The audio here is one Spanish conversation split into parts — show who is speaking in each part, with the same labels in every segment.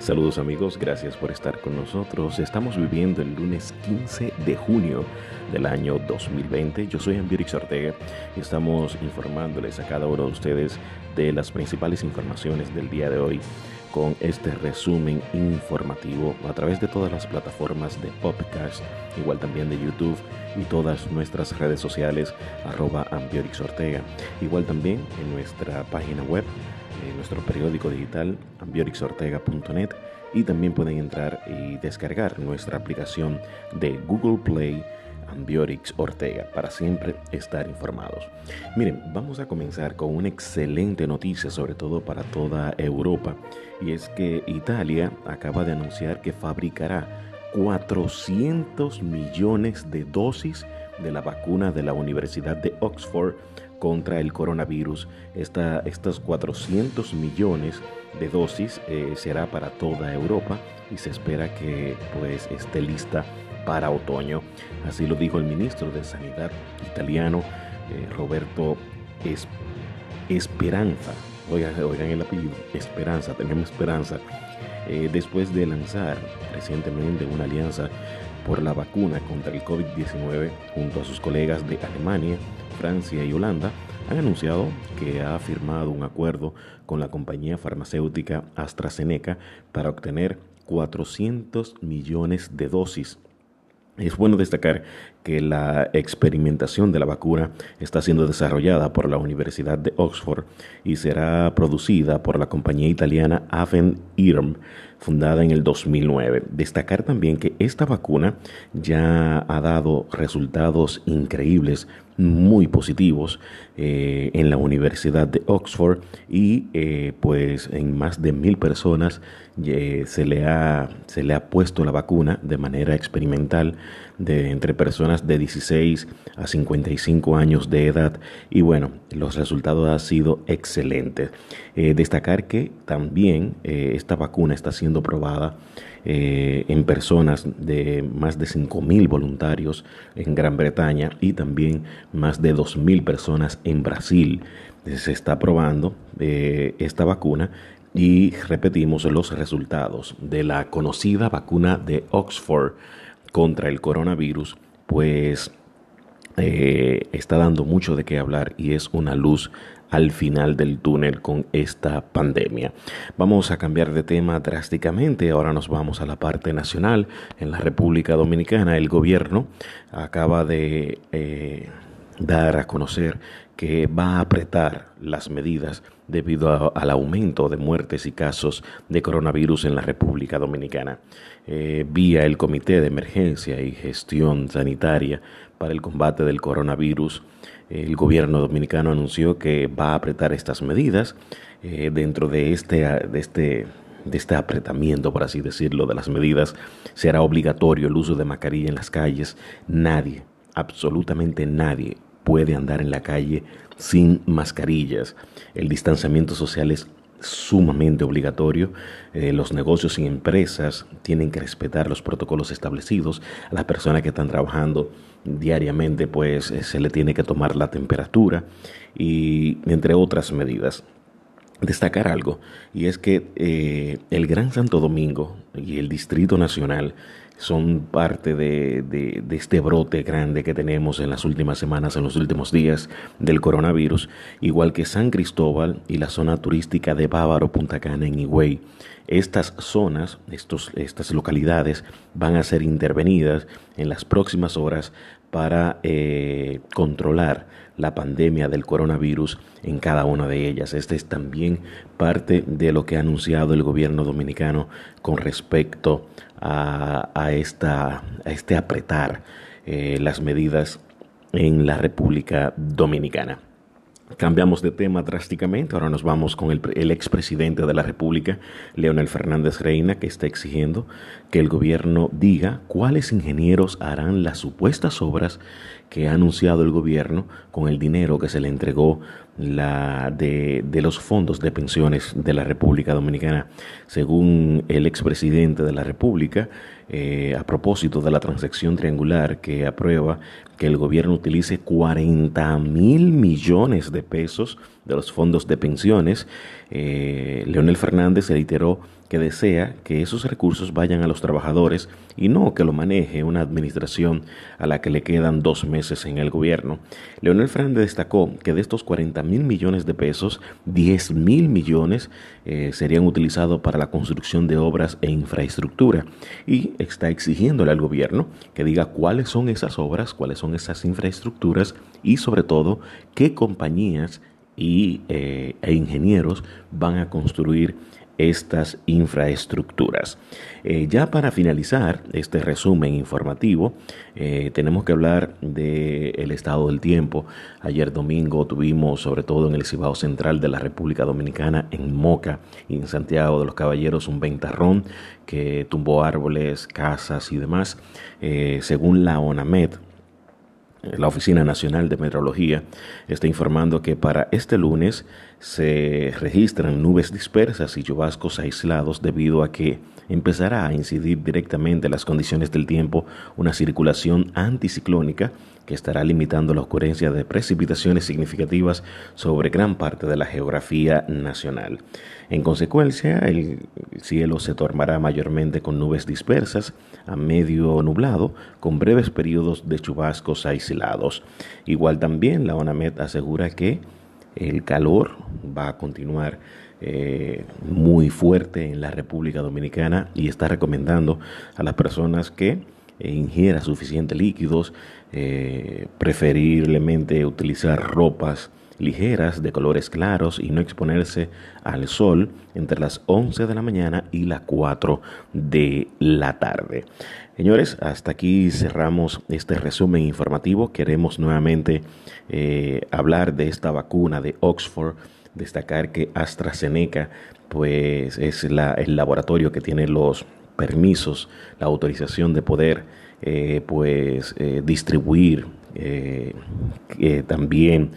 Speaker 1: Saludos amigos, gracias por estar con nosotros. Estamos viviendo el lunes 15 de junio del año 2020. Yo soy Ambirix Ortega y estamos informándoles a cada uno de ustedes de las principales informaciones del día de hoy con este resumen informativo a través de todas las plataformas de podcast, igual también de YouTube y todas nuestras redes sociales, arroba Ambiorix Ortega. Igual también en nuestra página web en nuestro periódico digital ambiorixortega.net y también pueden entrar y descargar nuestra aplicación de Google Play Ambiorix Ortega para siempre estar informados. Miren, vamos a comenzar con una excelente noticia, sobre todo para toda Europa, y es que Italia acaba de anunciar que fabricará 400 millones de dosis de la vacuna de la Universidad de Oxford contra el coronavirus. Esta, estas 400 millones de dosis eh, será para toda Europa y se espera que pues esté lista para otoño. Así lo dijo el ministro de Sanidad italiano eh, Roberto Esperanza. Oigan, oigan, el apellido, Esperanza, tenemos esperanza. Eh, después de lanzar recientemente una alianza por la vacuna contra el COVID-19 junto a sus colegas de Alemania, Francia y Holanda, han anunciado que ha firmado un acuerdo con la compañía farmacéutica AstraZeneca para obtener 400 millones de dosis es bueno destacar que la experimentación de la vacuna está siendo desarrollada por la Universidad de Oxford y será producida por la compañía italiana Aven Irm, fundada en el 2009. Destacar también que esta vacuna ya ha dado resultados increíbles, muy positivos eh, en la Universidad de Oxford y eh, pues en más de mil personas eh, se, le ha, se le ha puesto la vacuna de manera experimental de entre personas de 16 a 55 años de edad y bueno, los resultados han sido excelentes. Destacar que también esta vacuna está siendo probada en personas de más de 5.000 voluntarios en Gran Bretaña y también más de 2.000 personas en Brasil. Se está probando esta vacuna y repetimos los resultados de la conocida vacuna de Oxford contra el coronavirus, pues eh, está dando mucho de qué hablar y es una luz al final del túnel con esta pandemia. Vamos a cambiar de tema drásticamente, ahora nos vamos a la parte nacional. En la República Dominicana el gobierno acaba de eh, dar a conocer que va a apretar las medidas debido al aumento de muertes y casos de coronavirus en la República Dominicana. Eh, vía el Comité de Emergencia y Gestión Sanitaria para el combate del coronavirus, el gobierno dominicano anunció que va a apretar estas medidas eh, dentro de este, de este de este apretamiento, por así decirlo, de las medidas, será obligatorio el uso de mascarilla en las calles. Nadie, absolutamente nadie, puede andar en la calle sin mascarillas. El distanciamiento social es sumamente obligatorio. Eh, los negocios y empresas tienen que respetar los protocolos establecidos. A las personas que están trabajando diariamente, pues eh, se le tiene que tomar la temperatura y entre otras medidas. Destacar algo, y es que eh, el Gran Santo Domingo y el Distrito Nacional son parte de, de, este brote grande que tenemos en las últimas semanas, en los últimos días del coronavirus, igual que San Cristóbal y la zona turística de Bávaro, Punta Cana, en Higüey. Estas zonas, estos, estas localidades van a ser intervenidas en las próximas horas para eh, controlar la pandemia del coronavirus en cada una de ellas. Este es también parte de lo que ha anunciado el gobierno dominicano con respecto a, esta, a este apretar eh, las medidas en la República Dominicana. Cambiamos de tema drásticamente, ahora nos vamos con el, el, expresidente de la República, Leonel Fernández Reina, que está exigiendo que el gobierno diga cuáles ingenieros harán las supuestas obras que ha anunciado el gobierno con el dinero que se le entregó la de, los fondos de pensiones de la República Dominicana. Según el expresidente de la República, eh, a propósito de la transacción triangular que aprueba que el gobierno utilice 40 mil millones de pesos de los fondos de pensiones. Eh, Leonel Fernández reiteró que desea que esos recursos vayan a los trabajadores y no que lo maneje una administración a la que le quedan dos meses en el gobierno. Leonel Fernández destacó que de estos 40 mil millones de pesos, 10 mil millones eh, serían utilizados para la construcción de obras e infraestructura y está exigiéndole al gobierno que diga cuáles son esas obras, cuáles son esas infraestructuras y sobre todo qué compañías y, eh, e ingenieros van a construir estas infraestructuras. Eh, ya para finalizar este resumen informativo, eh, tenemos que hablar del estado del tiempo. Ayer domingo tuvimos, sobre todo en el Cibao Central de la República Dominicana, en Moca y en Santiago de los Caballeros, un ventarrón que tumbó árboles, casas y demás. Eh, según la ONAMED, la Oficina Nacional de Meteorología está informando que para este lunes se registran nubes dispersas y chubascos aislados debido a que empezará a incidir directamente en las condiciones del tiempo una circulación anticiclónica que estará limitando la ocurrencia de precipitaciones significativas sobre gran parte de la geografía nacional. En consecuencia, el cielo se tornará mayormente con nubes dispersas a medio nublado, con breves periodos de chubascos aislados. Igual también la ONAMED asegura que el calor va a continuar eh, muy fuerte en la República Dominicana y está recomendando a las personas que e ingiera suficientes líquidos, eh, preferiblemente utilizar ropas ligeras de colores claros y no exponerse al sol entre las 11 de la mañana y las 4 de la tarde. Señores, hasta aquí cerramos este resumen informativo. Queremos nuevamente eh, hablar de esta vacuna de Oxford, destacar que AstraZeneca pues es la, el laboratorio que tiene los permisos, la autorización de poder eh, pues eh, distribuir, también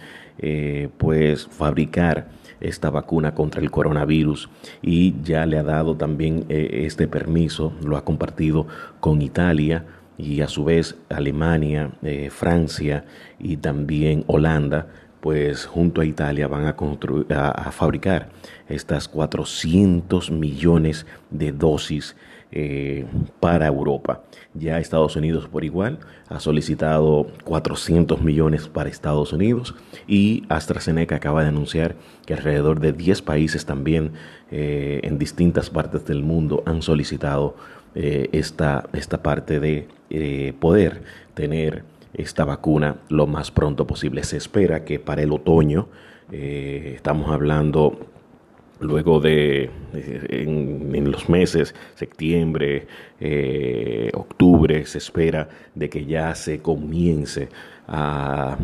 Speaker 1: pues fabricar esta vacuna contra el coronavirus. Y ya le ha dado también este permiso, lo ha compartido con Italia y a su vez Alemania, Francia y también Holanda pues junto a Italia van a, a, a fabricar estas 400 millones de dosis eh, para Europa. Ya Estados Unidos por igual ha solicitado 400 millones para Estados Unidos y AstraZeneca acaba de anunciar que alrededor de 10 países también eh, en distintas partes del mundo han solicitado eh, esta, esta parte de poder tener esta vacuna lo más pronto posible. Se espera que para el otoño, estamos hablando luego de en, los meses septiembre, eh, octubre, se espera de que ya se comience a,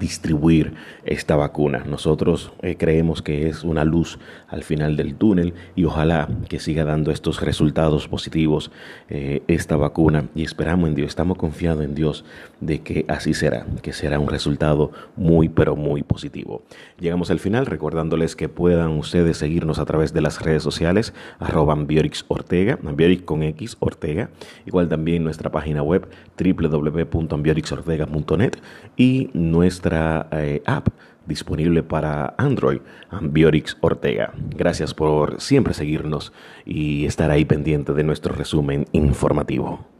Speaker 1: distribuir esta vacuna. Nosotros eh, creemos que es una luz al final del túnel y ojalá que siga dando estos resultados positivos eh, esta vacuna y esperamos en Dios, estamos confiados en Dios de que así será, que será un resultado muy pero muy positivo. Llegamos al final recordándoles que puedan ustedes seguirnos a través de las redes sociales arroba Ambiorix Ortega, Ambiorix con X Ortega, igual también nuestra página web www.ambiorixortega y nuestra eh, app disponible para Android, Ambiorix Ortega. Gracias por siempre seguirnos y estar ahí pendiente de nuestro resumen informativo.